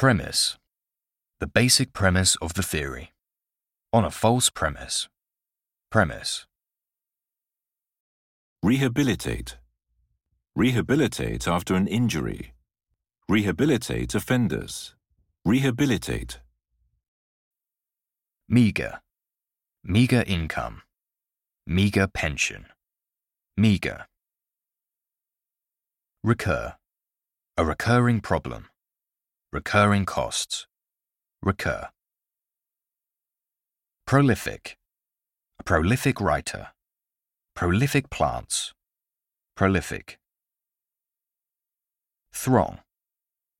Premise The basic premise of the theory. On a false premise. Premise. Rehabilitate. Rehabilitate after an injury. Rehabilitate offenders. Rehabilitate. Meager. Meager income. Meager pension. Meager. Recur. A recurring problem. Recurring costs. Recur. Prolific. A prolific writer. Prolific plants. Prolific. Throng.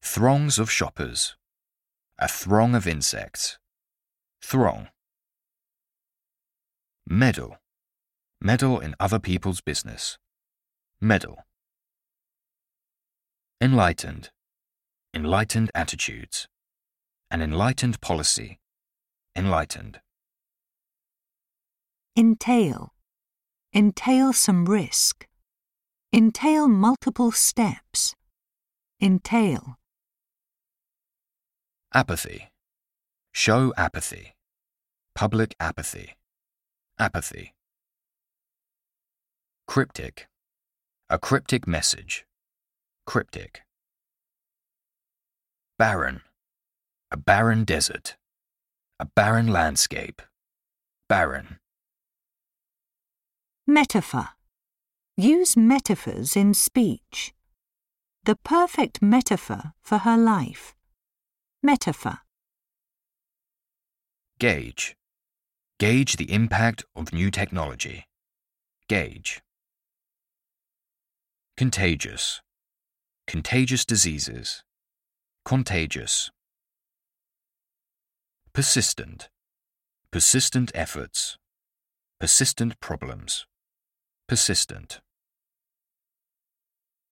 Throngs of shoppers. A throng of insects. Throng. Meddle. Meddle in other people's business. Meddle. Enlightened. Enlightened attitudes. An enlightened policy. Enlightened. Entail. Entail some risk. Entail multiple steps. Entail. Apathy. Show apathy. Public apathy. Apathy. Cryptic. A cryptic message. Cryptic. Barren. A barren desert. A barren landscape. Barren. Metaphor. Use metaphors in speech. The perfect metaphor for her life. Metaphor. Gauge. Gauge the impact of new technology. Gauge. Contagious. Contagious diseases. Contagious. Persistent. Persistent efforts. Persistent problems. Persistent.